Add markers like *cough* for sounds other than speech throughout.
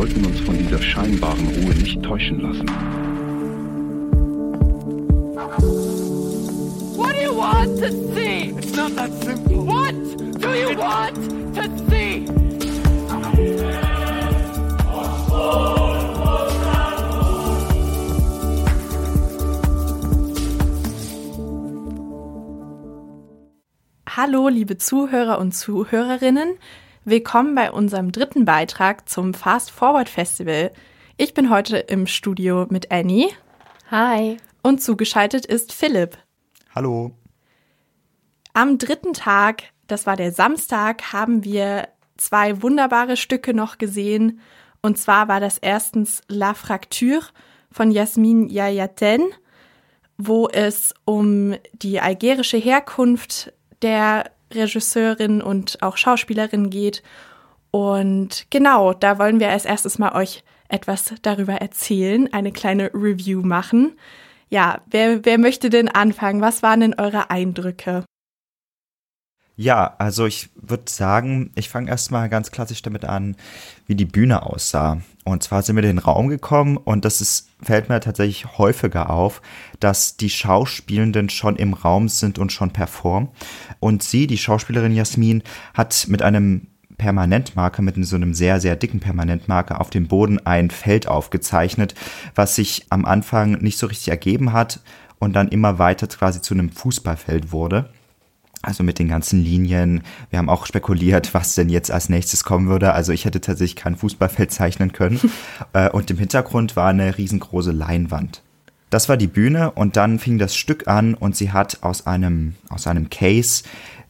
sollten uns von dieser scheinbaren Ruhe nicht täuschen lassen. What do you want to see? It's not that simple. What do you want to see? Hallo, liebe Zuhörer und Zuhörerinnen. Willkommen bei unserem dritten Beitrag zum Fast Forward Festival. Ich bin heute im Studio mit Annie. Hi. Und zugeschaltet ist Philipp. Hallo. Am dritten Tag, das war der Samstag, haben wir zwei wunderbare Stücke noch gesehen. Und zwar war das erstens La Fracture von Jasmin Yayaten, wo es um die algerische Herkunft der Regisseurin und auch Schauspielerin geht. Und genau, da wollen wir als erstes mal euch etwas darüber erzählen, eine kleine Review machen. Ja, wer, wer möchte denn anfangen? Was waren denn eure Eindrücke? Ja, also ich würde sagen, ich fange erstmal ganz klassisch damit an, wie die Bühne aussah. Und zwar sind wir in den Raum gekommen und das ist, fällt mir tatsächlich häufiger auf, dass die Schauspielenden schon im Raum sind und schon performen. Und sie, die Schauspielerin Jasmin, hat mit einem Permanentmarker, mit so einem sehr, sehr dicken Permanentmarker auf dem Boden ein Feld aufgezeichnet, was sich am Anfang nicht so richtig ergeben hat und dann immer weiter quasi zu einem Fußballfeld wurde. Also mit den ganzen Linien. Wir haben auch spekuliert, was denn jetzt als nächstes kommen würde. Also ich hätte tatsächlich kein Fußballfeld zeichnen können. *laughs* Äh, und im Hintergrund war eine riesengroße Leinwand. Das war die Bühne und dann fing das Stück an und sie hat aus einem, aus einem Case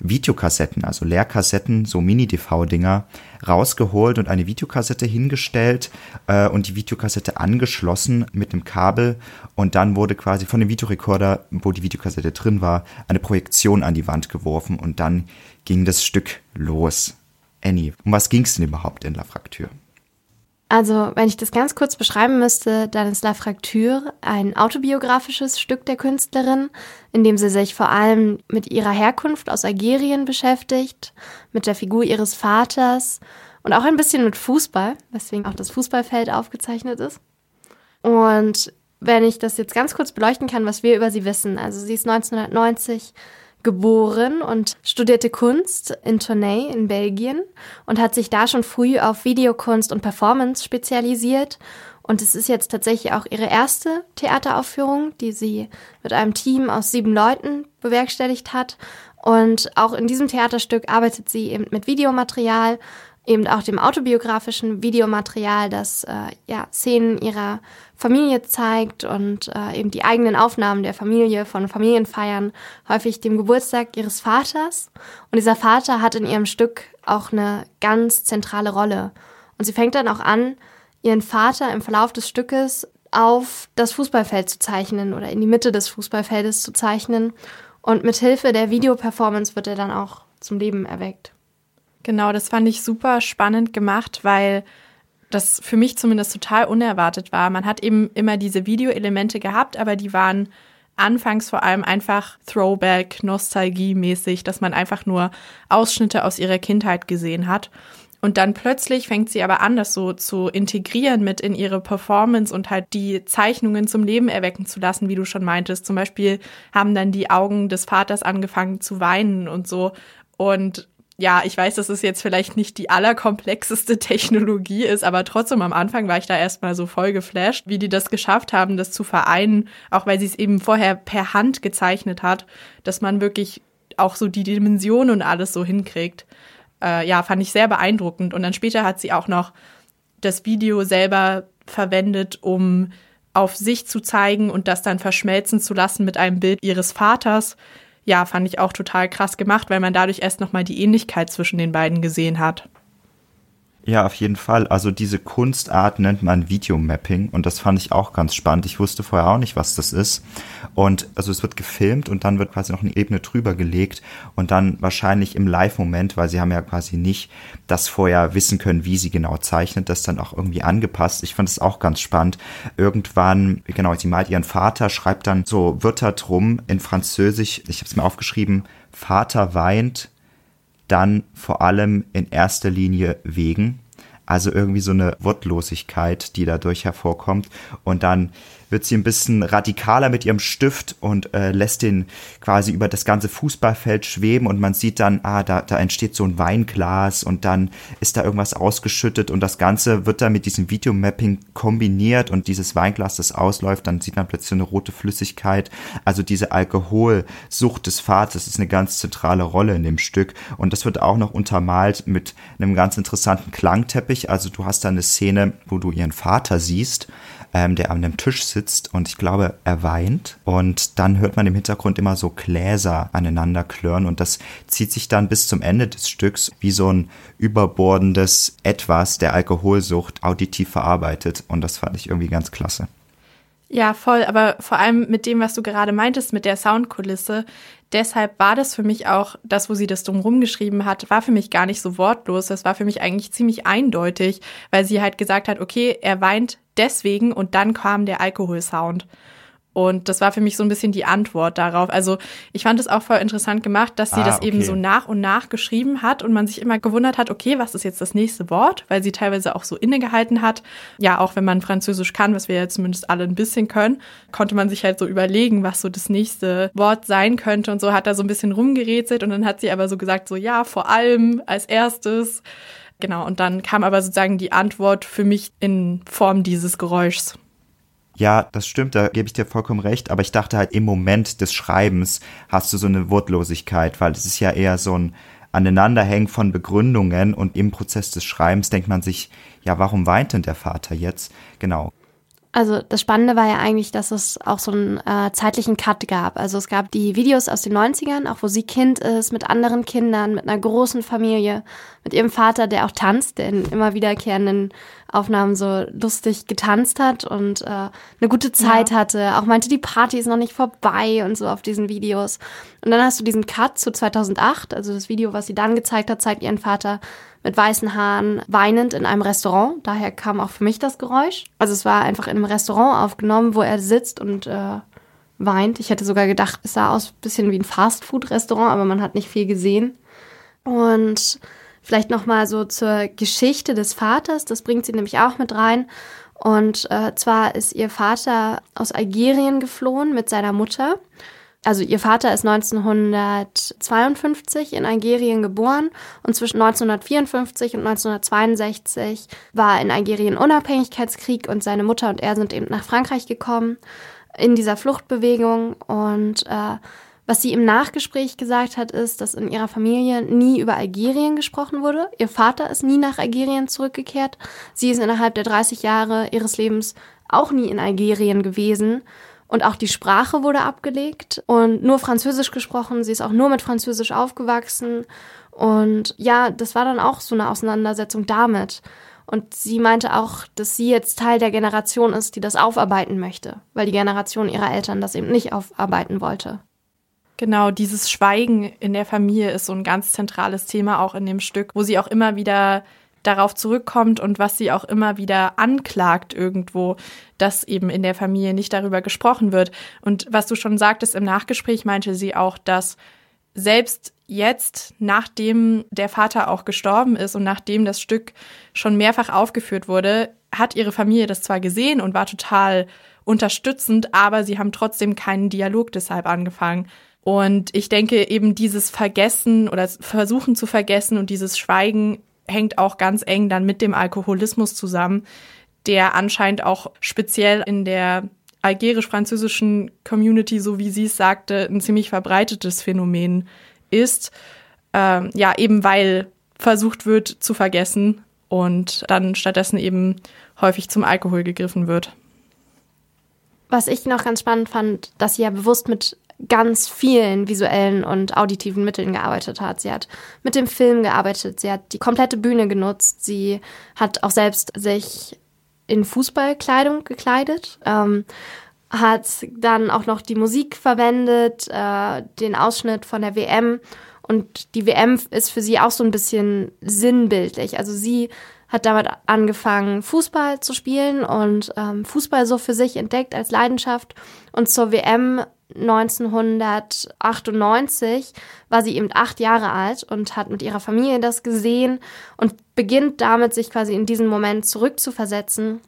Videokassetten, also Leerkassetten, so Mini-DV-Dinger, rausgeholt und eine Videokassette hingestellt äh, und die Videokassette angeschlossen mit einem Kabel und dann wurde quasi von dem Videorekorder, wo die Videokassette drin war, eine Projektion an die Wand geworfen und dann ging das Stück los. Annie, um was ging es denn überhaupt in La Fraktur? Also, wenn ich das ganz kurz beschreiben müsste, dann ist La Fracture ein autobiografisches Stück der Künstlerin, in dem sie sich vor allem mit ihrer Herkunft aus Algerien beschäftigt, mit der Figur ihres Vaters und auch ein bisschen mit Fußball, weswegen auch das Fußballfeld aufgezeichnet ist. Und wenn ich das jetzt ganz kurz beleuchten kann, was wir über sie wissen. Also sie ist 1990 geboren und studierte Kunst in Tournai in Belgien und hat sich da schon früh auf Videokunst und Performance spezialisiert. Und es ist jetzt tatsächlich auch ihre erste Theateraufführung, die sie mit einem Team aus sieben Leuten bewerkstelligt hat. Und auch in diesem Theaterstück arbeitet sie eben mit Videomaterial, eben auch dem autobiografischen Videomaterial, das äh, ja Szenen ihrer Familie zeigt und äh, eben die eigenen Aufnahmen der Familie von Familienfeiern, häufig dem Geburtstag ihres Vaters. Und dieser Vater hat in ihrem Stück auch eine ganz zentrale Rolle. Und sie fängt dann auch an, ihren Vater im Verlauf des Stückes auf das Fußballfeld zu zeichnen oder in die Mitte des Fußballfeldes zu zeichnen. Und mit Hilfe der Videoperformance wird er dann auch zum Leben erweckt. Genau, das fand ich super spannend gemacht, weil das für mich zumindest total unerwartet war. Man hat eben immer diese Videoelemente gehabt, aber die waren anfangs vor allem einfach Throwback, Nostalgie-mäßig, dass man einfach nur Ausschnitte aus ihrer Kindheit gesehen hat. Und dann plötzlich fängt sie aber an, das so zu integrieren mit in ihre Performance und halt die Zeichnungen zum Leben erwecken zu lassen, wie du schon meintest. Zum Beispiel haben dann die Augen des Vaters angefangen zu weinen und so. Und ja, ich weiß, dass es jetzt vielleicht nicht die allerkomplexeste *laughs* Technologie ist, aber trotzdem am Anfang war ich da erstmal so voll geflasht, wie die das geschafft haben, das zu vereinen, auch weil sie es eben vorher per Hand gezeichnet hat, dass man wirklich auch so die Dimensionen und alles so hinkriegt. Äh, ja, fand ich sehr beeindruckend. Und dann später hat sie auch noch das Video selber verwendet, um auf sich zu zeigen und das dann verschmelzen zu lassen mit einem Bild ihres Vaters ja, fand ich auch total krass gemacht, weil man dadurch erst nochmal die Ähnlichkeit zwischen den beiden gesehen hat. Ja, auf jeden Fall. Also diese Kunstart nennt man Videomapping und das fand ich auch ganz spannend. Ich wusste vorher auch nicht, was das ist. Und also es wird gefilmt und dann wird quasi noch eine Ebene drüber gelegt und dann wahrscheinlich im Live-Moment, weil sie haben ja quasi nicht das vorher wissen können, wie sie genau zeichnet, das dann auch irgendwie angepasst. Ich fand es auch ganz spannend. Irgendwann, genau, sie malt ihren Vater, schreibt dann so Wörter drum in Französisch. Ich habe es mir aufgeschrieben. Vater weint, dann vor allem in erster Linie wegen. Also irgendwie so eine Wortlosigkeit, die dadurch hervorkommt. Und dann wird sie ein bisschen radikaler mit ihrem Stift und äh, lässt den quasi über das ganze Fußballfeld schweben und man sieht dann, ah, da, da entsteht so ein Weinglas und dann ist da irgendwas ausgeschüttet und das Ganze wird dann mit diesem Videomapping kombiniert und dieses Weinglas, das ausläuft, dann sieht man plötzlich eine rote Flüssigkeit. Also diese Alkoholsucht des Vaters ist eine ganz zentrale Rolle in dem Stück und das wird auch noch untermalt mit einem ganz interessanten Klangteppich. Also du hast da eine Szene, wo du ihren Vater siehst ähm, der an einem Tisch sitzt und ich glaube, er weint. Und dann hört man im Hintergrund immer so Gläser aneinander klirren und das zieht sich dann bis zum Ende des Stücks wie so ein überbordendes Etwas der Alkoholsucht auditiv verarbeitet. Und das fand ich irgendwie ganz klasse. Ja, voll. Aber vor allem mit dem, was du gerade meintest, mit der Soundkulisse. Deshalb war das für mich auch, das, wo sie das drumherum geschrieben hat, war für mich gar nicht so wortlos. Das war für mich eigentlich ziemlich eindeutig, weil sie halt gesagt hat, okay, er weint deswegen und dann kam der Alkoholsound. Und das war für mich so ein bisschen die Antwort darauf. Also ich fand es auch voll interessant gemacht, dass sie ah, das okay. eben so nach und nach geschrieben hat und man sich immer gewundert hat, okay, was ist jetzt das nächste Wort? Weil sie teilweise auch so innegehalten hat. Ja, auch wenn man Französisch kann, was wir ja zumindest alle ein bisschen können, konnte man sich halt so überlegen, was so das nächste Wort sein könnte und so hat er so ein bisschen rumgerätselt und dann hat sie aber so gesagt, so ja, vor allem als erstes. Genau, und dann kam aber sozusagen die Antwort für mich in Form dieses Geräuschs. Ja, das stimmt, da gebe ich dir vollkommen recht, aber ich dachte halt im Moment des Schreibens hast du so eine Wortlosigkeit, weil es ist ja eher so ein Aneinanderhängen von Begründungen und im Prozess des Schreibens denkt man sich, ja, warum weint denn der Vater jetzt? Genau. Also das Spannende war ja eigentlich, dass es auch so einen äh, zeitlichen Cut gab. Also es gab die Videos aus den 90ern, auch wo sie Kind ist, mit anderen Kindern, mit einer großen Familie, mit ihrem Vater, der auch tanzt, der in immer wiederkehrenden Aufnahmen so lustig getanzt hat und äh, eine gute Zeit ja. hatte. Auch meinte, die Party ist noch nicht vorbei und so auf diesen Videos. Und dann hast du diesen Cut zu 2008, also das Video, was sie dann gezeigt hat, zeigt ihren Vater mit weißen Haaren weinend in einem Restaurant. Daher kam auch für mich das Geräusch. Also es war einfach in einem Restaurant aufgenommen, wo er sitzt und äh, weint. Ich hätte sogar gedacht, es sah aus ein bisschen wie ein Fastfood-Restaurant, aber man hat nicht viel gesehen. Und vielleicht noch mal so zur Geschichte des Vaters. Das bringt sie nämlich auch mit rein. Und äh, zwar ist ihr Vater aus Algerien geflohen mit seiner Mutter also ihr Vater ist 1952 in Algerien geboren und zwischen 1954 und 1962 war in Algerien Unabhängigkeitskrieg und seine Mutter und er sind eben nach Frankreich gekommen in dieser Fluchtbewegung und äh, was sie im Nachgespräch gesagt hat, ist, dass in ihrer Familie nie über Algerien gesprochen wurde. Ihr Vater ist nie nach Algerien zurückgekehrt. Sie ist innerhalb der 30 Jahre ihres Lebens auch nie in Algerien gewesen und auch die Sprache wurde abgelegt und nur Französisch gesprochen. Sie ist auch nur mit Französisch aufgewachsen. Und ja, das war dann auch so eine Auseinandersetzung damit. Und sie meinte auch, dass sie jetzt Teil der Generation ist, die das aufarbeiten möchte, weil die Generation ihrer Eltern das eben nicht aufarbeiten wollte. Genau, dieses Schweigen in der Familie ist so ein ganz zentrales Thema auch in dem Stück, wo sie auch immer wieder darauf zurückkommt und was sie auch immer wieder anklagt irgendwo, dass eben in der Familie nicht darüber gesprochen wird. Und was du schon sagtest im Nachgespräch, meinte sie auch, dass selbst jetzt, nachdem der Vater auch gestorben ist und nachdem das Stück schon mehrfach aufgeführt wurde, hat ihre Familie das zwar gesehen und war total unterstützend, aber sie haben trotzdem keinen Dialog deshalb angefangen. Und ich denke eben dieses Vergessen oder Versuchen zu vergessen und dieses Schweigen hängt auch ganz eng dann mit dem Alkoholismus zusammen, der anscheinend auch speziell in der algerisch-französischen Community, so wie sie es sagte, ein ziemlich verbreitetes Phänomen ist. Ähm, ja, eben weil versucht wird zu vergessen und dann stattdessen eben häufig zum Alkohol gegriffen wird. Was ich noch ganz spannend fand, dass sie ja bewusst mit ganz vielen visuellen und auditiven Mitteln gearbeitet hat. Sie hat mit dem Film gearbeitet, sie hat die komplette Bühne genutzt, sie hat auch selbst sich in Fußballkleidung gekleidet, ähm, hat dann auch noch die Musik verwendet, äh, den Ausschnitt von der WM und die WM ist für sie auch so ein bisschen sinnbildlich. Also sie hat damit angefangen, Fußball zu spielen und ähm, Fußball so für sich entdeckt als Leidenschaft. Und zur WM 1998 war sie eben acht Jahre alt und hat mit ihrer Familie das gesehen und beginnt damit, sich quasi in diesen Moment zurückzuversetzen.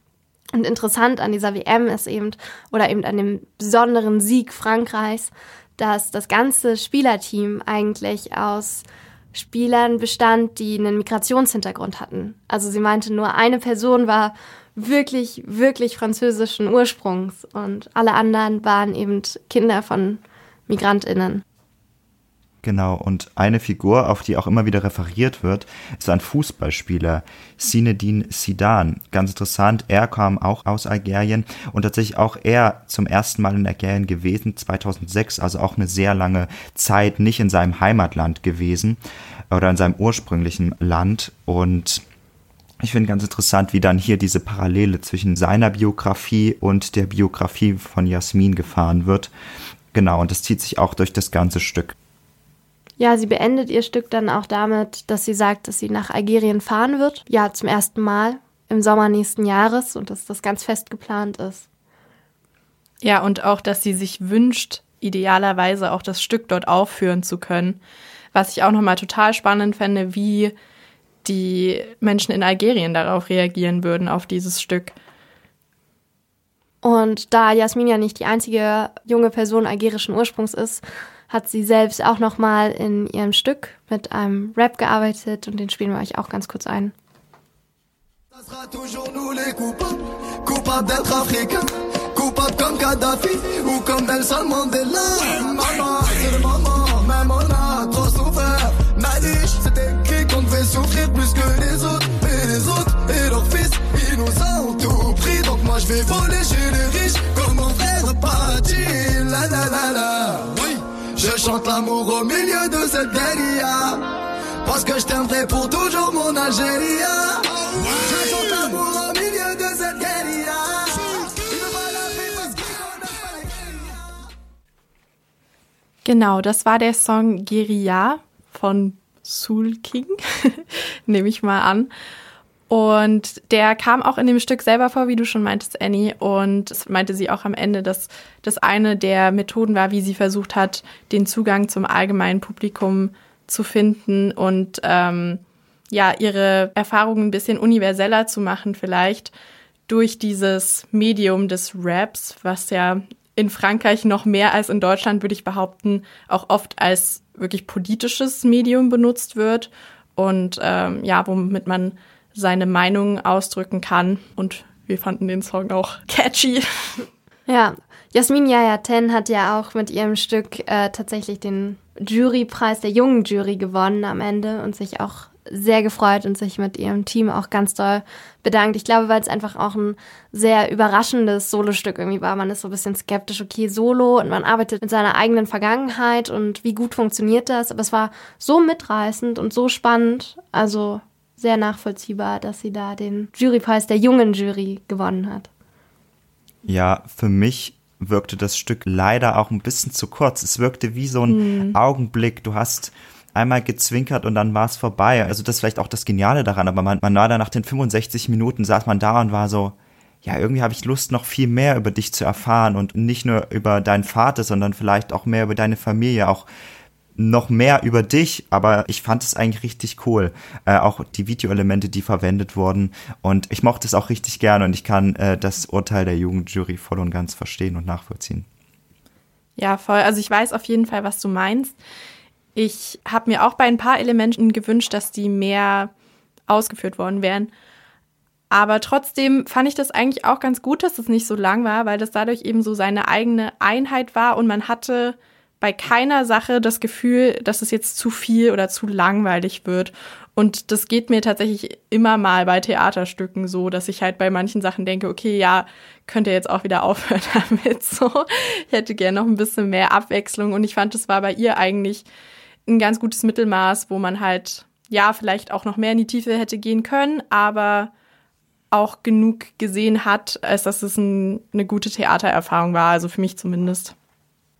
Und interessant an dieser WM ist eben, oder eben an dem besonderen Sieg Frankreichs, dass das ganze Spielerteam eigentlich aus Spielern bestand, die einen Migrationshintergrund hatten. Also sie meinte, nur eine Person war wirklich, wirklich französischen Ursprungs und alle anderen waren eben Kinder von Migrantinnen. Genau, und eine Figur, auf die auch immer wieder referiert wird, ist ein Fußballspieler, Zinedine Zidane. Ganz interessant, er kam auch aus Algerien und tatsächlich auch er zum ersten Mal in Algerien gewesen, 2006, also auch eine sehr lange Zeit nicht in seinem Heimatland gewesen oder in seinem ursprünglichen Land und ich finde ganz interessant, wie dann hier diese Parallele zwischen seiner Biografie und der Biografie von Jasmin gefahren wird. Genau, und das zieht sich auch durch das ganze Stück. Ja, sie beendet ihr Stück dann auch damit, dass sie sagt, dass sie nach Algerien fahren wird. Ja, zum ersten Mal im Sommer nächsten Jahres und dass das ganz fest geplant ist. Ja, und auch, dass sie sich wünscht, idealerweise auch das Stück dort aufführen zu können. Was ich auch nochmal total spannend fände, wie die Menschen in Algerien darauf reagieren würden, auf dieses Stück. Und da Jasmin ja nicht die einzige junge Person algerischen Ursprungs ist, hat sie selbst auch nochmal in ihrem Stück mit einem Rap gearbeitet und den spielen wir euch auch ganz kurz ein. Das je vais voler chez les riches comme mon frère Pachi. La la la la. Oui, je chante l'amour au milieu de cette guérilla. Parce que je t'aimerai pour toujours mon Algérie. Je chante l'amour au milieu de cette guérilla. Genau, das war der Song Guerilla von Soul King, *laughs* nehme ich mal an. Und der kam auch in dem Stück selber vor, wie du schon meintest, Annie. Und es meinte sie auch am Ende, dass das eine der Methoden war, wie sie versucht hat, den Zugang zum allgemeinen Publikum zu finden und ähm, ja, ihre Erfahrungen ein bisschen universeller zu machen, vielleicht durch dieses Medium des Raps, was ja in Frankreich noch mehr als in Deutschland, würde ich behaupten, auch oft als wirklich politisches Medium benutzt wird und ähm, ja, womit man seine Meinung ausdrücken kann. Und wir fanden den Song auch catchy. Ja, Jasmin Yaya Ten hat ja auch mit ihrem Stück äh, tatsächlich den Jurypreis der jungen Jury gewonnen am Ende und sich auch sehr gefreut und sich mit ihrem Team auch ganz doll bedankt. Ich glaube, weil es einfach auch ein sehr überraschendes Solostück irgendwie war. Man ist so ein bisschen skeptisch, okay, Solo und man arbeitet mit seiner eigenen Vergangenheit und wie gut funktioniert das. Aber es war so mitreißend und so spannend. Also sehr nachvollziehbar, dass sie da den Jurypreis der jungen Jury gewonnen hat. Ja, für mich wirkte das Stück leider auch ein bisschen zu kurz. Es wirkte wie so ein hm. Augenblick. Du hast einmal gezwinkert und dann war es vorbei. Also das ist vielleicht auch das Geniale daran, aber man, man war da nach den 65 Minuten, saß man da und war so, ja, irgendwie habe ich Lust, noch viel mehr über dich zu erfahren und nicht nur über deinen Vater, sondern vielleicht auch mehr über deine Familie, auch noch mehr über dich, aber ich fand es eigentlich richtig cool. Äh, auch die Videoelemente, die verwendet wurden. Und ich mochte es auch richtig gerne und ich kann äh, das Urteil der Jugendjury voll und ganz verstehen und nachvollziehen. Ja, voll. Also ich weiß auf jeden Fall, was du meinst. Ich habe mir auch bei ein paar Elementen gewünscht, dass die mehr ausgeführt worden wären. Aber trotzdem fand ich das eigentlich auch ganz gut, dass es nicht so lang war, weil das dadurch eben so seine eigene Einheit war und man hatte bei keiner Sache das Gefühl, dass es jetzt zu viel oder zu langweilig wird. Und das geht mir tatsächlich immer mal bei Theaterstücken so, dass ich halt bei manchen Sachen denke, okay, ja, könnt ihr jetzt auch wieder *laughs* aufhören damit. So, ich hätte gerne noch ein bisschen mehr Abwechslung und ich fand, das war bei ihr eigentlich ein ganz gutes Mittelmaß, wo man halt, ja, vielleicht auch noch mehr in die Tiefe hätte gehen können, aber auch genug gesehen hat, als dass es ein, eine gute Theatererfahrung war, also für mich zumindest.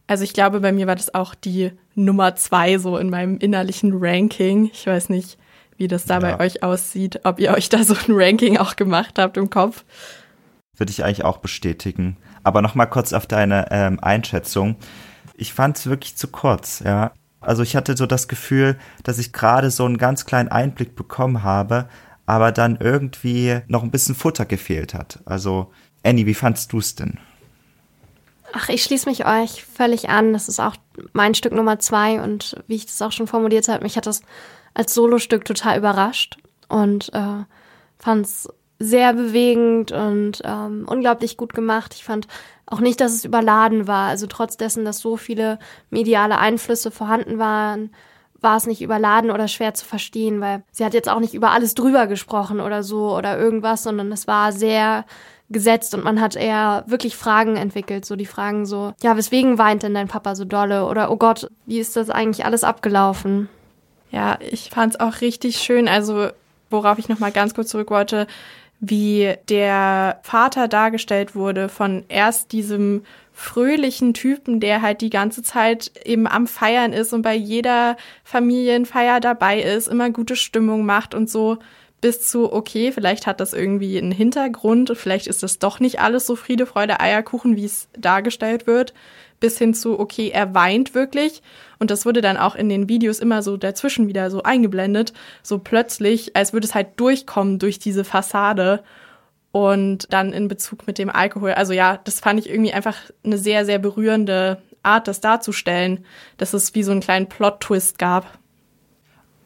Also ich glaube, bei mir war das auch die Nummer zwei so in meinem innerlichen Ranking. Ich weiß nicht, wie das da ja. bei euch aussieht, ob ihr euch da so ein Ranking auch gemacht habt im Kopf. Würde ich eigentlich auch bestätigen. Aber noch mal kurz auf deine ähm, Einschätzung Ich fand es wirklich zu kurz, ja. Also ich hatte so das Gefühl, dass ich gerade so einen ganz kleinen Einblick bekommen habe, aber dann irgendwie noch ein bisschen Futter gefehlt hat. Also, Annie, wie fandst du es denn? Ach, ich schließe mich euch völlig an. Das ist auch mein Stück Nummer zwei und wie ich das auch schon formuliert habe, mich hat das als Solostück total überrascht und äh, fand es sehr bewegend und ähm, unglaublich gut gemacht. Ich fand auch nicht, dass es überladen war. Also trotz dessen, dass so viele mediale Einflüsse vorhanden waren, war es nicht überladen oder schwer zu verstehen, weil sie hat jetzt auch nicht über alles drüber gesprochen oder so oder irgendwas, sondern es war sehr gesetzt und man hat eher wirklich Fragen entwickelt. So die Fragen so, ja, weswegen weint denn dein Papa so dolle? Oder oh Gott, wie ist das eigentlich alles abgelaufen? Ja, ich fand es auch richtig schön. Also, worauf ich nochmal ganz kurz zurück wollte, wie der Vater dargestellt wurde von erst diesem fröhlichen Typen, der halt die ganze Zeit eben am Feiern ist und bei jeder Familienfeier dabei ist, immer gute Stimmung macht und so, bis zu, okay, vielleicht hat das irgendwie einen Hintergrund, vielleicht ist das doch nicht alles so Friede, Freude, Eierkuchen, wie es dargestellt wird, bis hin zu, okay, er weint wirklich. Und das wurde dann auch in den Videos immer so dazwischen wieder so eingeblendet, so plötzlich, als würde es halt durchkommen durch diese Fassade. Und dann in Bezug mit dem Alkohol. Also ja, das fand ich irgendwie einfach eine sehr, sehr berührende Art, das darzustellen, dass es wie so einen kleinen Plot-Twist gab.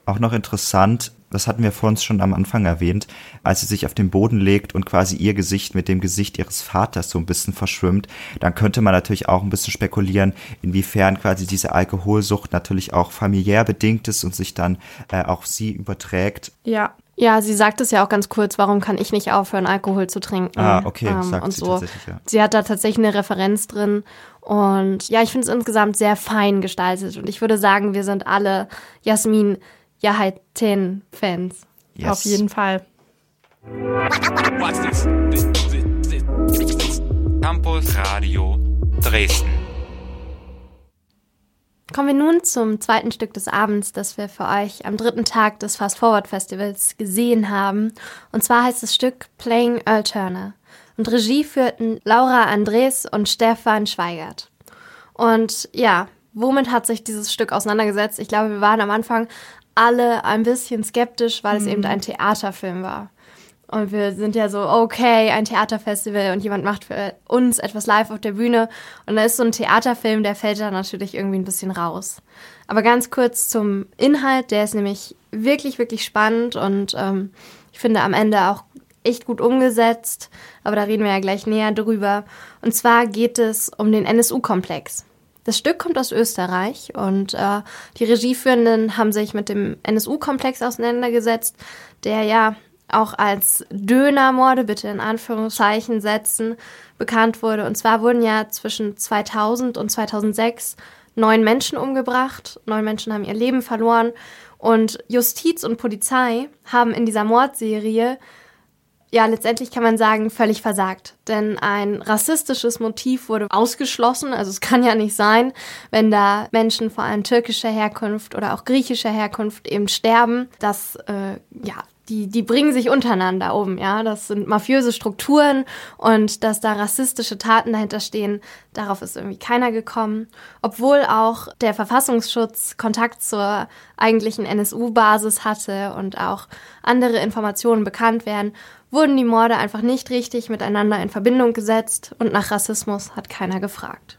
Auch noch interessant, das hatten wir vor uns schon am Anfang erwähnt, als sie sich auf den Boden legt und quasi ihr Gesicht mit dem Gesicht ihres Vaters so ein bisschen verschwimmt, dann könnte man natürlich auch ein bisschen spekulieren, inwiefern quasi diese Alkoholsucht natürlich auch familiär bedingt ist und sich dann äh, auf sie überträgt. Ja. Ja, sie sagt es ja auch ganz kurz, warum kann ich nicht aufhören, Alkohol zu trinken? Ah, okay, ähm, sagt und sie so. tatsächlich, ja. Sie hat da tatsächlich eine Referenz drin. Und ja, ich finde es insgesamt sehr fein gestaltet. Und ich würde sagen, wir sind alle Jasmin Yahaiten-Fans. Yes. Auf jeden Fall. Campus Radio Dresden. Kommen wir nun zum zweiten Stück des Abends, das wir für euch am dritten Tag des Fast Forward Festivals gesehen haben. Und zwar heißt das Stück Playing Earl Turner. Und Regie führten Laura Andres und Stefan Schweigert. Und ja, womit hat sich dieses Stück auseinandergesetzt? Ich glaube, wir waren am Anfang alle ein bisschen skeptisch, weil es eben ein Theaterfilm war. Und wir sind ja so, okay, ein Theaterfestival und jemand macht für uns etwas live auf der Bühne. Und da ist so ein Theaterfilm, der fällt da natürlich irgendwie ein bisschen raus. Aber ganz kurz zum Inhalt, der ist nämlich wirklich, wirklich spannend und ähm, ich finde am Ende auch echt gut umgesetzt. Aber da reden wir ja gleich näher drüber. Und zwar geht es um den NSU-Komplex. Das Stück kommt aus Österreich und äh, die Regieführenden haben sich mit dem NSU-Komplex auseinandergesetzt, der ja auch als Dönermorde, bitte in Anführungszeichen setzen, bekannt wurde. Und zwar wurden ja zwischen 2000 und 2006 neun Menschen umgebracht. Neun Menschen haben ihr Leben verloren. Und Justiz und Polizei haben in dieser Mordserie ja, letztendlich kann man sagen, völlig versagt. Denn ein rassistisches Motiv wurde ausgeschlossen. Also es kann ja nicht sein, wenn da Menschen vor allem türkischer Herkunft oder auch griechischer Herkunft eben sterben, dass äh, ja die, die bringen sich untereinander um, ja. Das sind mafiöse Strukturen und dass da rassistische Taten dahinter stehen, darauf ist irgendwie keiner gekommen. Obwohl auch der Verfassungsschutz Kontakt zur eigentlichen NSU-Basis hatte und auch andere Informationen bekannt werden, wurden die Morde einfach nicht richtig miteinander in Verbindung gesetzt und nach Rassismus hat keiner gefragt.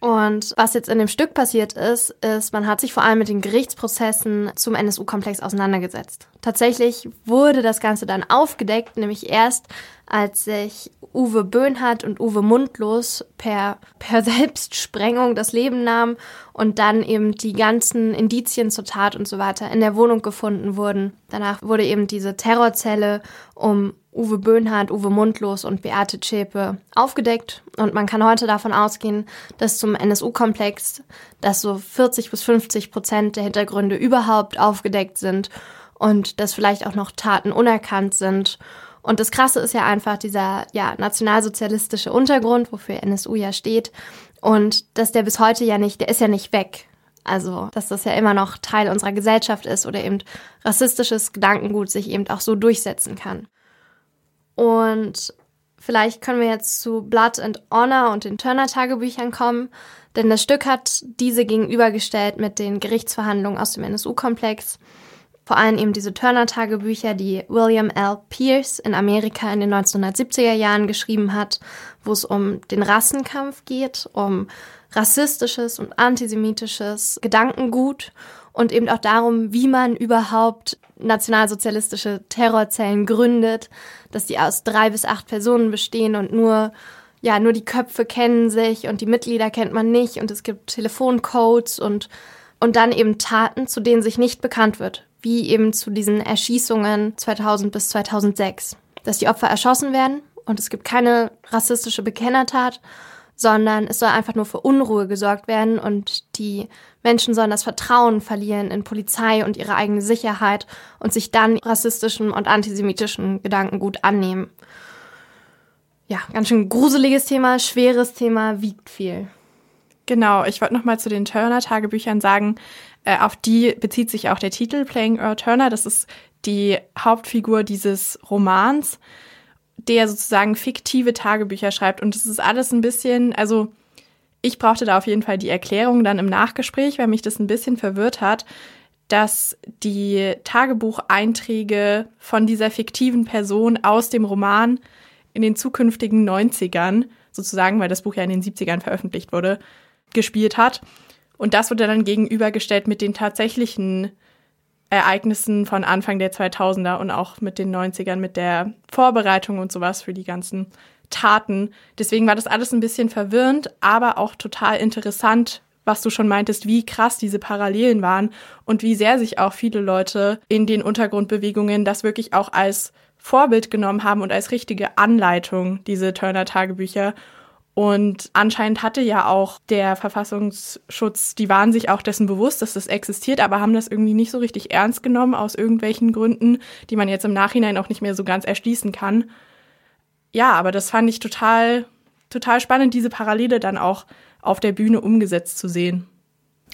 Und was jetzt in dem Stück passiert ist, ist, man hat sich vor allem mit den Gerichtsprozessen zum NSU-Komplex auseinandergesetzt. Tatsächlich wurde das Ganze dann aufgedeckt, nämlich erst als sich Uwe Böhnhardt und Uwe Mundlos per, per *laughs* Selbstsprengung das Leben nahmen und dann eben die ganzen Indizien zur Tat und so weiter in der Wohnung gefunden wurden. Danach wurde eben diese Terrorzelle um Uwe Böhnhardt, Uwe Mundlos und Beate Zschäpe aufgedeckt. Und man kann heute davon ausgehen, dass zum NSU-Komplex, dass so 40 bis 50 Prozent der Hintergründe überhaupt aufgedeckt sind und dass vielleicht auch noch Taten unerkannt sind. Und das Krasse ist ja einfach dieser ja, nationalsozialistische Untergrund, wofür NSU ja steht. Und dass der bis heute ja nicht, der ist ja nicht weg. Also, dass das ja immer noch Teil unserer Gesellschaft ist oder eben rassistisches Gedankengut sich eben auch so durchsetzen kann. Und vielleicht können wir jetzt zu Blood and Honor und den Turner-Tagebüchern kommen, denn das Stück hat diese gegenübergestellt mit den Gerichtsverhandlungen aus dem NSU-Komplex. Vor allem eben diese Turner-Tagebücher, die William L. Pierce in Amerika in den 1970er Jahren geschrieben hat, wo es um den Rassenkampf geht, um rassistisches und antisemitisches Gedankengut und eben auch darum, wie man überhaupt nationalsozialistische Terrorzellen gründet, dass die aus drei bis acht Personen bestehen und nur ja, nur die Köpfe kennen sich und die Mitglieder kennt man nicht und es gibt Telefoncodes und, und dann eben Taten, zu denen sich nicht bekannt wird, wie eben zu diesen Erschießungen 2000 bis 2006, dass die Opfer erschossen werden und es gibt keine rassistische Bekennertat, sondern es soll einfach nur für Unruhe gesorgt werden und die Menschen sollen das Vertrauen verlieren in Polizei und ihre eigene Sicherheit und sich dann rassistischen und antisemitischen Gedanken gut annehmen. Ja, ganz schön gruseliges Thema, schweres Thema, wiegt viel. Genau, ich wollte noch mal zu den Turner-Tagebüchern sagen, äh, auf die bezieht sich auch der Titel Playing Earl Turner. Das ist die Hauptfigur dieses Romans der sozusagen fiktive Tagebücher schreibt. Und das ist alles ein bisschen, also ich brauchte da auf jeden Fall die Erklärung dann im Nachgespräch, weil mich das ein bisschen verwirrt hat, dass die Tagebucheinträge von dieser fiktiven Person aus dem Roman in den zukünftigen 90ern, sozusagen, weil das Buch ja in den 70ern veröffentlicht wurde, gespielt hat. Und das wurde dann gegenübergestellt mit den tatsächlichen Ereignissen von Anfang der 2000er und auch mit den 90ern, mit der Vorbereitung und sowas für die ganzen Taten. Deswegen war das alles ein bisschen verwirrend, aber auch total interessant, was du schon meintest, wie krass diese Parallelen waren und wie sehr sich auch viele Leute in den Untergrundbewegungen das wirklich auch als Vorbild genommen haben und als richtige Anleitung, diese Turner-Tagebücher. Und anscheinend hatte ja auch der Verfassungsschutz, die waren sich auch dessen bewusst, dass das existiert, aber haben das irgendwie nicht so richtig ernst genommen aus irgendwelchen Gründen, die man jetzt im Nachhinein auch nicht mehr so ganz erschließen kann. Ja, aber das fand ich total, total spannend, diese Parallele dann auch auf der Bühne umgesetzt zu sehen.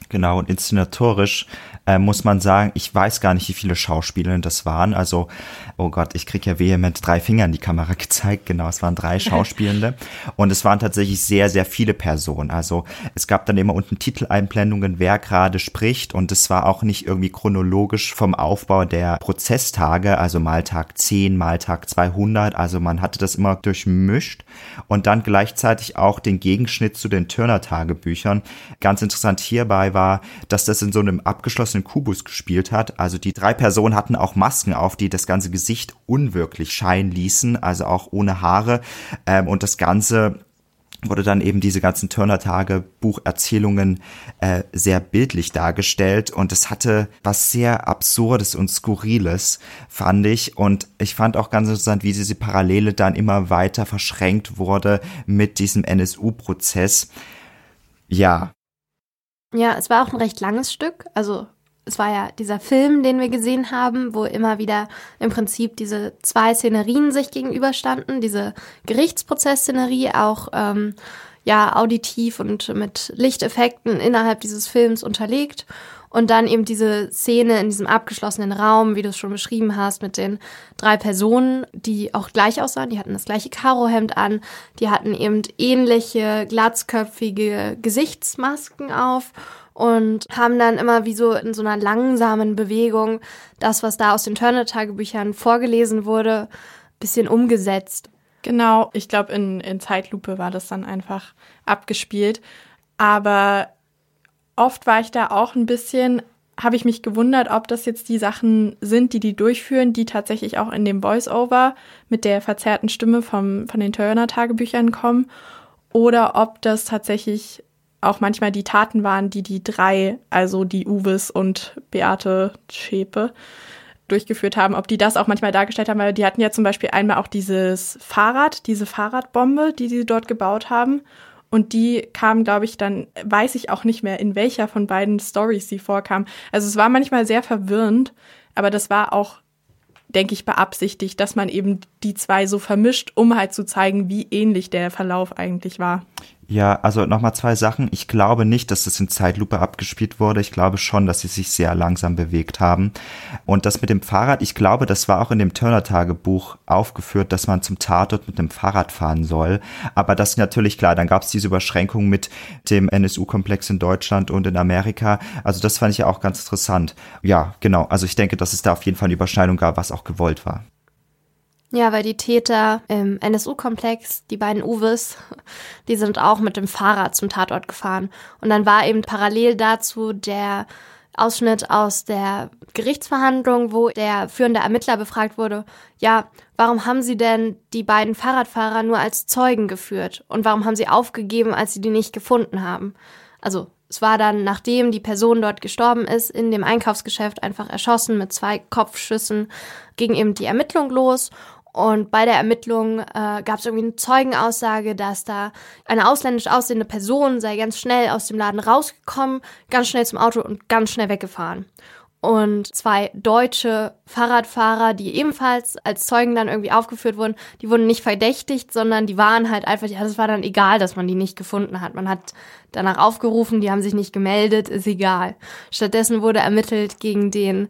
Genau, und inszenatorisch äh, muss man sagen, ich weiß gar nicht, wie viele Schauspieler das waren. Also, oh Gott, ich krieg ja vehement drei Finger in die Kamera *laughs* gezeigt. Genau, es waren drei Schauspielende. *laughs* und es waren tatsächlich sehr, sehr viele Personen. Also es gab dann immer unten Titeleinblendungen, wer gerade spricht. Und es war auch nicht irgendwie chronologisch vom Aufbau der Prozesstage, also mal Tag 10, mal Tag 200. Also man hatte das immer durchmischt. Und dann gleichzeitig auch den Gegenschnitt zu den Turner-Tagebüchern. Ganz interessant hierbei war, dass das in so einem abgeschlossenen Kubus gespielt hat. Also die drei Personen hatten auch Masken auf, die das ganze Gesicht unwirklich scheinen ließen, also auch ohne Haare. Ähm, und das Ganze wurde dann eben diese ganzen Turner-Tage-Bucherzählungen äh, sehr bildlich dargestellt und es hatte was sehr Absurdes und Skurriles, fand ich. Und ich fand auch ganz interessant, wie diese Parallele dann immer weiter verschränkt wurde mit diesem NSU-Prozess. Ja, ja, es war auch ein recht langes Stück. Also es war ja dieser Film, den wir gesehen haben, wo immer wieder im Prinzip diese zwei Szenerien sich gegenüberstanden. Diese Gerichtsprozessszenerie auch ähm, ja auditiv und mit Lichteffekten innerhalb dieses Films unterlegt. Und dann eben diese Szene in diesem abgeschlossenen Raum, wie du es schon beschrieben hast, mit den drei Personen, die auch gleich aussahen. Die hatten das gleiche Karohemd an. Die hatten eben ähnliche glatzköpfige Gesichtsmasken auf und haben dann immer wie so in so einer langsamen Bewegung das, was da aus den Turner-Tagebüchern vorgelesen wurde, bisschen umgesetzt. Genau, ich glaube, in, in Zeitlupe war das dann einfach abgespielt. Aber oft war ich da auch ein bisschen, habe ich mich gewundert, ob das jetzt die Sachen sind, die die durchführen, die tatsächlich auch in dem Voice-Over mit der verzerrten Stimme vom, von den Turner-Tagebüchern kommen oder ob das tatsächlich auch manchmal die Taten waren, die die drei, also die Uwes und Beate Schäpe, durchgeführt haben, ob die das auch manchmal dargestellt haben, weil die hatten ja zum Beispiel einmal auch dieses Fahrrad, diese Fahrradbombe, die sie dort gebaut haben. Und die kam, glaube ich, dann, weiß ich auch nicht mehr, in welcher von beiden Stories sie vorkam. Also es war manchmal sehr verwirrend, aber das war auch, denke ich, beabsichtigt, dass man eben die zwei so vermischt, um halt zu zeigen, wie ähnlich der Verlauf eigentlich war. Ja, also nochmal zwei Sachen. Ich glaube nicht, dass das in Zeitlupe abgespielt wurde. Ich glaube schon, dass sie sich sehr langsam bewegt haben. Und das mit dem Fahrrad, ich glaube, das war auch in dem Turner-Tagebuch aufgeführt, dass man zum Tatort mit dem Fahrrad fahren soll. Aber das ist natürlich klar, dann gab es diese Überschränkung mit dem NSU-Komplex in Deutschland und in Amerika. Also das fand ich ja auch ganz interessant. Ja, genau. Also ich denke, dass es da auf jeden Fall eine Überschneidung gab, was auch gewollt war. Ja, weil die Täter im NSU-Komplex, die beiden Uwes, *laughs* die sind auch mit dem Fahrrad zum Tatort gefahren. Und dann war eben parallel dazu der Ausschnitt aus der Gerichtsverhandlung, wo der führende Ermittler befragt wurde, ja, warum haben Sie denn die beiden Fahrradfahrer nur als Zeugen geführt? Und warum haben Sie aufgegeben, als Sie die nicht gefunden haben? Also, es war dann, nachdem die Person dort gestorben ist, in dem Einkaufsgeschäft einfach erschossen mit zwei Kopfschüssen, ging eben die Ermittlung los und bei der Ermittlung äh, gab es irgendwie eine Zeugenaussage, dass da eine ausländisch aussehende Person sei ganz schnell aus dem Laden rausgekommen, ganz schnell zum Auto und ganz schnell weggefahren. Und zwei deutsche Fahrradfahrer, die ebenfalls als Zeugen dann irgendwie aufgeführt wurden, die wurden nicht verdächtigt, sondern die waren halt einfach, ja, das war dann egal, dass man die nicht gefunden hat. Man hat danach aufgerufen, die haben sich nicht gemeldet, ist egal. Stattdessen wurde ermittelt gegen den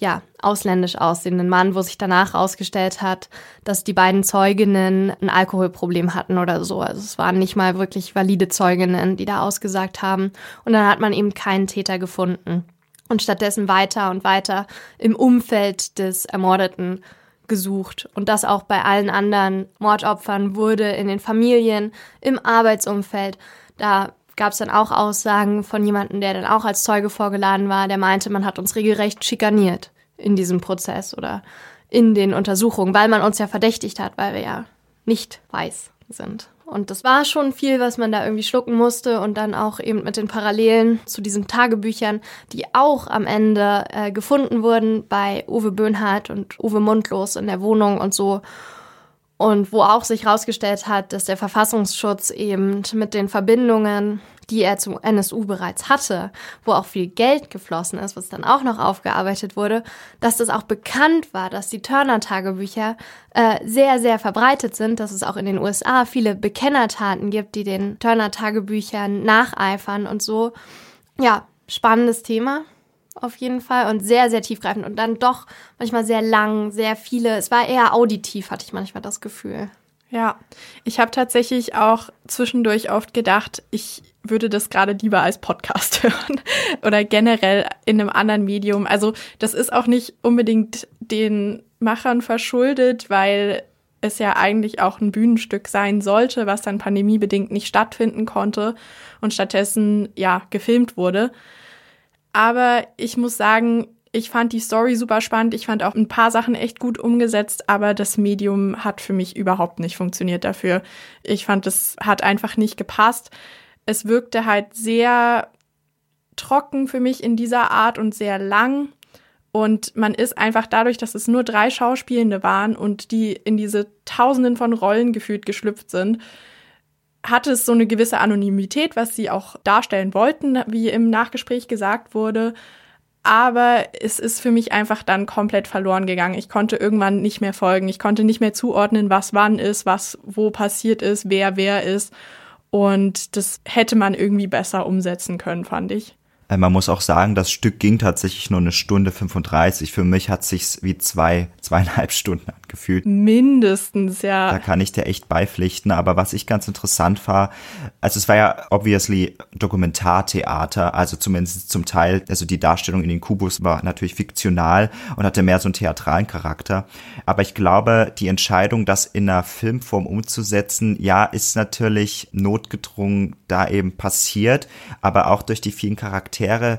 ja, ausländisch aussehenden Mann, wo sich danach herausgestellt hat, dass die beiden Zeuginnen ein Alkoholproblem hatten oder so. Also es waren nicht mal wirklich valide Zeuginnen, die da ausgesagt haben. Und dann hat man eben keinen Täter gefunden. Und stattdessen weiter und weiter im Umfeld des Ermordeten gesucht. Und das auch bei allen anderen Mordopfern wurde in den Familien, im Arbeitsumfeld. Da gab es dann auch Aussagen von jemandem, der dann auch als Zeuge vorgeladen war, der meinte, man hat uns regelrecht schikaniert in diesem Prozess oder in den Untersuchungen, weil man uns ja verdächtigt hat, weil wir ja nicht weiß sind. Und das war schon viel, was man da irgendwie schlucken musste und dann auch eben mit den Parallelen zu diesen Tagebüchern, die auch am Ende äh, gefunden wurden bei Uwe Böhnhardt und Uwe Mundlos in der Wohnung und so. Und wo auch sich herausgestellt hat, dass der Verfassungsschutz eben mit den Verbindungen, die er zu NSU bereits hatte, wo auch viel Geld geflossen ist, was dann auch noch aufgearbeitet wurde, dass das auch bekannt war, dass die Turner-Tagebücher äh, sehr, sehr verbreitet sind, dass es auch in den USA viele Bekennertaten gibt, die den Turner-Tagebüchern nacheifern und so. Ja, spannendes Thema auf jeden Fall und sehr, sehr tiefgreifend und dann doch manchmal sehr lang, sehr viele. Es war eher auditiv, hatte ich manchmal das Gefühl. Ja, ich habe tatsächlich auch zwischendurch oft gedacht, ich würde das gerade lieber als Podcast *laughs* hören oder generell in einem anderen Medium. Also das ist auch nicht unbedingt den Machern verschuldet, weil es ja eigentlich auch ein Bühnenstück sein sollte, was dann pandemiebedingt nicht stattfinden konnte und stattdessen ja gefilmt wurde. Aber ich muss sagen, ich fand die Story super spannend. Ich fand auch ein paar Sachen echt gut umgesetzt, aber das Medium hat für mich überhaupt nicht funktioniert dafür. Ich fand, es hat einfach nicht gepasst. Es wirkte halt sehr trocken für mich in dieser Art und sehr lang. Und man ist einfach dadurch, dass es nur drei Schauspielende waren und die in diese Tausenden von Rollen gefühlt geschlüpft sind, hatte es so eine gewisse Anonymität, was sie auch darstellen wollten, wie im Nachgespräch gesagt wurde. Aber es ist für mich einfach dann komplett verloren gegangen. Ich konnte irgendwann nicht mehr folgen. Ich konnte nicht mehr zuordnen, was wann ist, was wo passiert ist, wer wer ist. Und das hätte man irgendwie besser umsetzen können, fand ich. Äh, man muss auch sagen, das Stück ging tatsächlich nur eine Stunde 35. Für mich hat sich's wie zwei, zweieinhalb Stunden angefühlt. Mindestens, ja. Da kann ich dir echt beipflichten. Aber was ich ganz interessant war, also es war ja obviously Dokumentartheater, also zumindest zum Teil, also die Darstellung in den Kubus war natürlich fiktional und hatte mehr so einen theatralen Charakter. Aber ich glaube, die Entscheidung, das in einer Filmform umzusetzen, ja, ist natürlich notgedrungen da eben passiert, aber auch durch die vielen Charaktere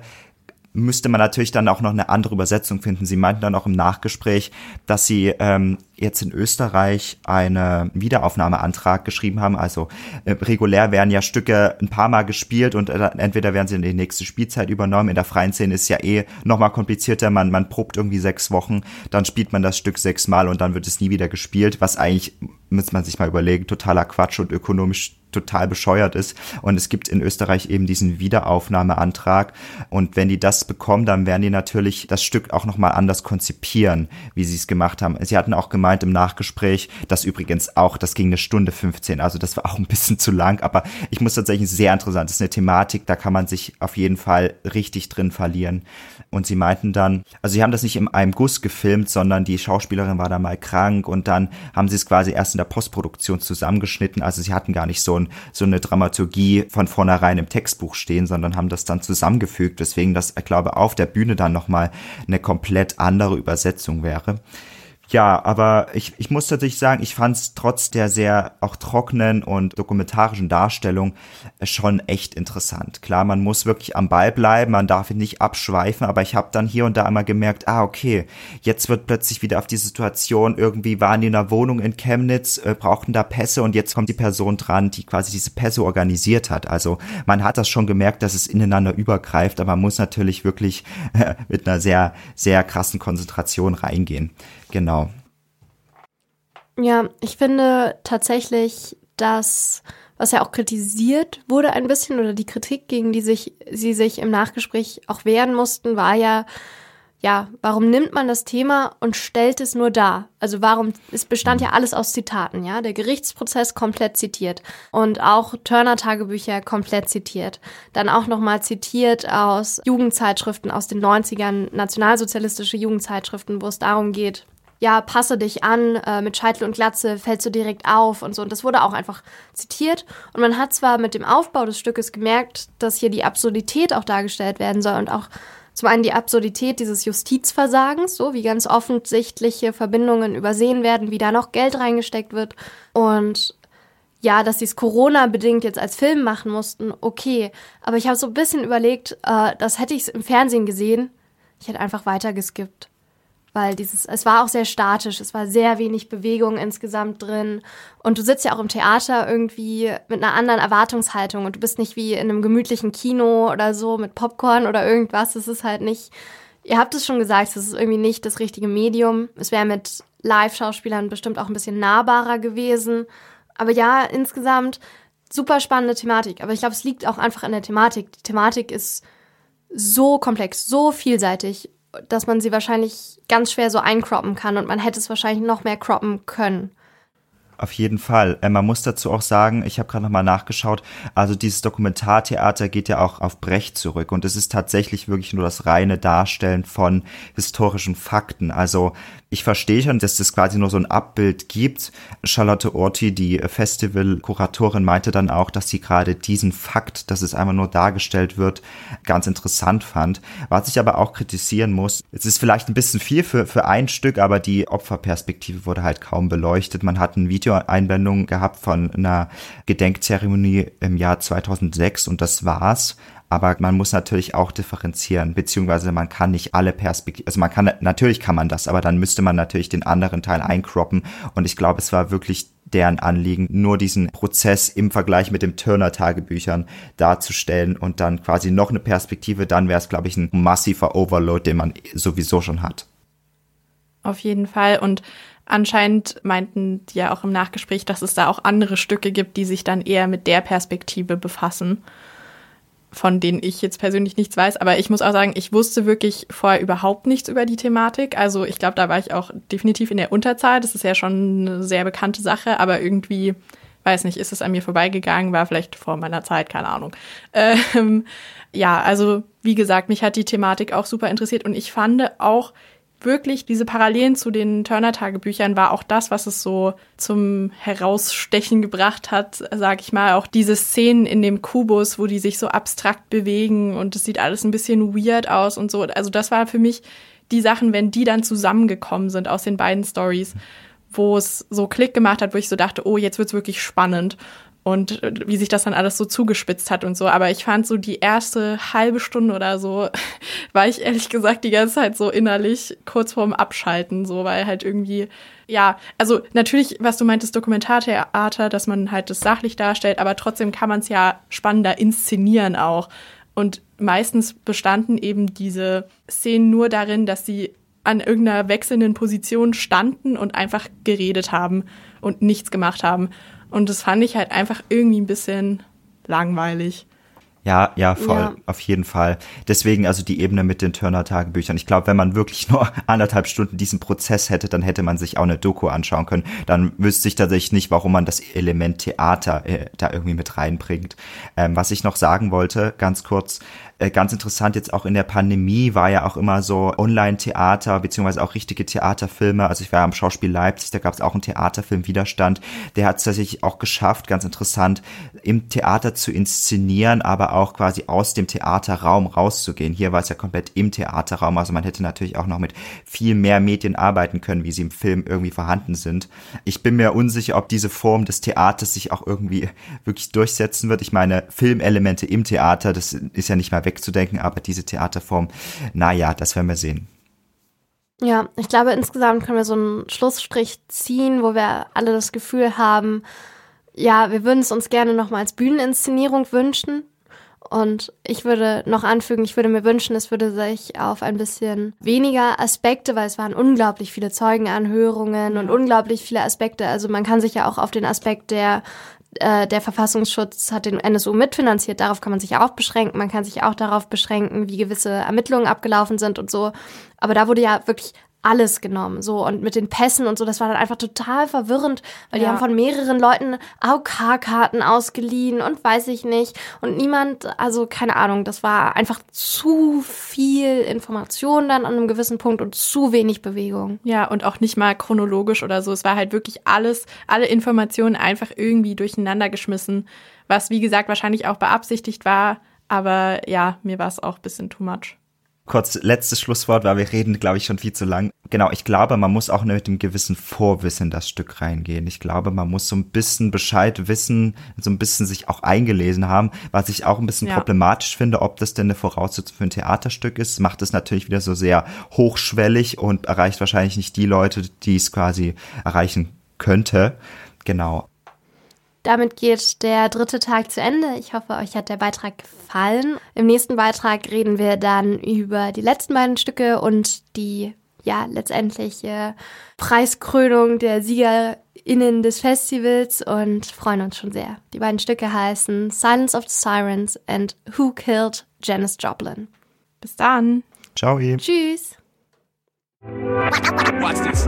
müsste man natürlich dann auch noch eine andere Übersetzung finden. Sie meinten dann auch im Nachgespräch, dass sie ähm, jetzt in Österreich einen Wiederaufnahmeantrag geschrieben haben. Also äh, regulär werden ja Stücke ein paar Mal gespielt und äh, entweder werden sie in die nächste Spielzeit übernommen. In der freien Szene ist ja eh nochmal komplizierter. Man, man probt irgendwie sechs Wochen, dann spielt man das Stück sechsmal und dann wird es nie wieder gespielt, was eigentlich, muss man sich mal überlegen, totaler Quatsch und ökonomisch total bescheuert ist. Und es gibt in Österreich eben diesen Wiederaufnahmeantrag. Und wenn die das bekommen, dann werden die natürlich das Stück auch nochmal anders konzipieren, wie sie es gemacht haben. Sie hatten auch gemeint im Nachgespräch, dass übrigens auch, das ging eine Stunde 15, also das war auch ein bisschen zu lang, aber ich muss tatsächlich sehr interessant, das ist eine Thematik, da kann man sich auf jeden Fall richtig drin verlieren. Und sie meinten dann, also sie haben das nicht in einem Guss gefilmt, sondern die Schauspielerin war da mal krank und dann haben sie es quasi erst in der Postproduktion zusammengeschnitten. Also sie hatten gar nicht so, ein, so eine Dramaturgie von vornherein im Textbuch stehen, sondern haben das dann zusammengefügt, weswegen das, ich glaube, auf der Bühne dann nochmal eine komplett andere Übersetzung wäre. Ja, aber ich, ich muss tatsächlich sagen, ich fand es trotz der sehr auch trockenen und dokumentarischen Darstellung schon echt interessant. Klar, man muss wirklich am Ball bleiben, man darf ihn nicht abschweifen, aber ich habe dann hier und da einmal gemerkt, ah, okay, jetzt wird plötzlich wieder auf die Situation, irgendwie waren die in einer Wohnung in Chemnitz, äh, brauchten da Pässe und jetzt kommt die Person dran, die quasi diese Pässe organisiert hat. Also man hat das schon gemerkt, dass es ineinander übergreift, aber man muss natürlich wirklich äh, *laughs* mit einer sehr, sehr krassen Konzentration reingehen. Genau. Ja, ich finde tatsächlich, dass, was ja auch kritisiert wurde ein bisschen, oder die Kritik, gegen die sich, sie sich im Nachgespräch auch wehren mussten, war ja, ja, warum nimmt man das Thema und stellt es nur dar? Also warum, es bestand ja alles aus Zitaten, ja, der Gerichtsprozess komplett zitiert und auch Turner-Tagebücher komplett zitiert. Dann auch nochmal zitiert aus Jugendzeitschriften aus den 90ern, nationalsozialistische Jugendzeitschriften, wo es darum geht, ja, passe dich an, äh, mit Scheitel und Glatze fällst du direkt auf und so. Und das wurde auch einfach zitiert. Und man hat zwar mit dem Aufbau des Stückes gemerkt, dass hier die Absurdität auch dargestellt werden soll und auch zum einen die Absurdität dieses Justizversagens, so wie ganz offensichtliche Verbindungen übersehen werden, wie da noch Geld reingesteckt wird und ja, dass sie es Corona-bedingt jetzt als Film machen mussten, okay. Aber ich habe so ein bisschen überlegt, äh, das hätte ich im Fernsehen gesehen. Ich hätte einfach weitergeskippt weil dieses, es war auch sehr statisch, es war sehr wenig Bewegung insgesamt drin. Und du sitzt ja auch im Theater irgendwie mit einer anderen Erwartungshaltung und du bist nicht wie in einem gemütlichen Kino oder so mit Popcorn oder irgendwas, es ist halt nicht, ihr habt es schon gesagt, es ist irgendwie nicht das richtige Medium, es wäre mit Live-Schauspielern bestimmt auch ein bisschen nahbarer gewesen, aber ja, insgesamt super spannende Thematik, aber ich glaube, es liegt auch einfach an der Thematik, die Thematik ist so komplex, so vielseitig dass man sie wahrscheinlich ganz schwer so eincroppen kann und man hätte es wahrscheinlich noch mehr croppen können. Auf jeden Fall. Äh, man muss dazu auch sagen, ich habe gerade nochmal nachgeschaut, also dieses Dokumentartheater geht ja auch auf Brecht zurück und es ist tatsächlich wirklich nur das reine Darstellen von historischen Fakten. Also ich verstehe schon, dass das quasi nur so ein Abbild gibt. Charlotte Orti, die Festivalkuratorin, meinte dann auch, dass sie gerade diesen Fakt, dass es einfach nur dargestellt wird, ganz interessant fand. Was ich aber auch kritisieren muss, es ist vielleicht ein bisschen viel für, für ein Stück, aber die Opferperspektive wurde halt kaum beleuchtet. Man hat ein Videoeinblendung gehabt von einer Gedenkzeremonie im Jahr 2006 und das war's. Aber man muss natürlich auch differenzieren, beziehungsweise man kann nicht alle Perspektiven, also man kann, natürlich kann man das, aber dann müsste man natürlich den anderen Teil einkroppen. Und ich glaube, es war wirklich deren Anliegen, nur diesen Prozess im Vergleich mit dem Turner-Tagebüchern darzustellen und dann quasi noch eine Perspektive, dann wäre es, glaube ich, ein massiver Overload, den man sowieso schon hat. Auf jeden Fall. Und anscheinend meinten die ja auch im Nachgespräch, dass es da auch andere Stücke gibt, die sich dann eher mit der Perspektive befassen von denen ich jetzt persönlich nichts weiß. Aber ich muss auch sagen, ich wusste wirklich vorher überhaupt nichts über die Thematik. Also ich glaube, da war ich auch definitiv in der Unterzahl. Das ist ja schon eine sehr bekannte Sache, aber irgendwie, weiß nicht, ist es an mir vorbeigegangen, war vielleicht vor meiner Zeit, keine Ahnung. *laughs* Ähm, ja, also wie gesagt, mich hat die Thematik auch super interessiert und ich fand auch wirklich diese Parallelen zu den Turner-Tagebüchern war auch das, was es so zum Herausstechen gebracht hat, sag ich mal. Auch diese Szenen in dem Kubus, wo die sich so abstrakt bewegen und es sieht alles ein bisschen weird aus und so. Also das war für mich die Sachen, wenn die dann zusammengekommen sind aus den beiden Stories, wo es so Klick gemacht hat, wo ich so dachte, oh, jetzt wird's wirklich spannend und äh, wie sich das dann alles so zugespitzt hat und so. Aber ich fand so die erste halbe Stunde oder so, *laughs* war ich ehrlich gesagt die ganze Zeit so innerlich kurz vorm Abschalten, so, weil halt irgendwie, ja, also natürlich, was du meintest, Dokumentartheater, dass man halt das sachlich darstellt, aber trotzdem kann man es ja spannender inszenieren auch. Und meistens bestanden eben diese Szenen nur darin, dass sie an irgendeiner wechselnden Position standen und einfach geredet haben und nichts gemacht haben. Und das fand ich halt einfach irgendwie ein bisschen langweilig. Ja, ja, voll, Ja. auf jeden Fall. Deswegen also die Ebene mit den Turner-Tagebüchern. Ich glaube, wenn man wirklich *laughs* nur anderthalb Stunden diesen Prozess hätte, dann hätte man sich auch eine Doku anschauen können. Dann wüsste ich tatsächlich nicht, warum man das Element Theater äh, da irgendwie mit reinbringt. Ähm, was ich noch sagen wollte, ganz kurz, ganz interessant jetzt auch in der Pandemie war ja auch immer so Online-Theater beziehungsweise auch richtige Theaterfilme. Also ich war am Schauspiel Leipzig, da gab es auch einen Theaterfilm Widerstand. Der hat es tatsächlich auch geschafft, ganz interessant, im Theater zu inszenieren, aber auch quasi aus dem Theaterraum rauszugehen. Hier war es ja komplett im Theaterraum, also man hätte natürlich auch noch mit viel mehr Medien arbeiten können, wie sie im Film irgendwie vorhanden sind. Ich bin mir unsicher, ob diese Form des Theaters sich auch irgendwie wirklich durchsetzen wird. Ich meine, Filmelemente im Theater, das ist ja nicht mal wegzudenken, aber diese Theaterform, naja, das werden wir sehen. Ja, ich glaube, insgesamt können wir so einen Schlussstrich ziehen, wo wir alle das Gefühl haben, ja, wir würden es uns gerne nochmal als Bühneninszenierung wünschen. Und ich würde noch anfügen, ich würde mir wünschen, es würde sich auf ein bisschen weniger Aspekte, weil es waren unglaublich viele Zeugenanhörungen und unglaublich viele Aspekte. Also man kann sich ja auch auf den Aspekt der äh, der Verfassungsschutz hat den NSU mitfinanziert, darauf kann man sich auch beschränken. Man kann sich auch darauf beschränken, wie gewisse Ermittlungen abgelaufen sind und so. Aber da wurde ja wirklich alles genommen, so und mit den Pässen und so, das war dann einfach total verwirrend, weil die Ja. haben von mehreren Leuten AOK-Karten ausgeliehen und weiß ich nicht und niemand, also keine Ahnung, das war einfach zu viel Information dann an einem gewissen Punkt und zu wenig Bewegung. Ja, und auch nicht mal chronologisch oder so. Es war halt wirklich alles, alle Informationen einfach irgendwie durcheinander geschmissen, was wie gesagt wahrscheinlich auch beabsichtigt war. Aber ja, mir war es auch ein bisschen too much. Kurz letztes Schlusswort, weil wir reden, glaube ich, schon viel zu lang. Genau, ich glaube, man muss auch mit einem gewissen Vorwissen das Stück reingehen. Ich glaube, man muss so ein bisschen Bescheid wissen, so ein bisschen sich auch eingelesen haben, was ich auch ein bisschen Ja. problematisch finde, ob das denn eine Voraussetzung für ein Theaterstück ist, macht es natürlich wieder so sehr hochschwellig und erreicht wahrscheinlich nicht die Leute, die es quasi erreichen könnte. Genau. Damit geht der dritte Tag zu Ende. Ich hoffe, euch hat der Beitrag gefallen. Im nächsten Beitrag reden wir dann über die letzten beiden Stücke und die ja letztendliche Preiskrönung der SiegerInnen des Festivals und freuen uns schon sehr. Die beiden Stücke heißen Silence of the Sirens and Who Killed Janis Joplin. Bis dann. Ciao. Tschüss! Watch this.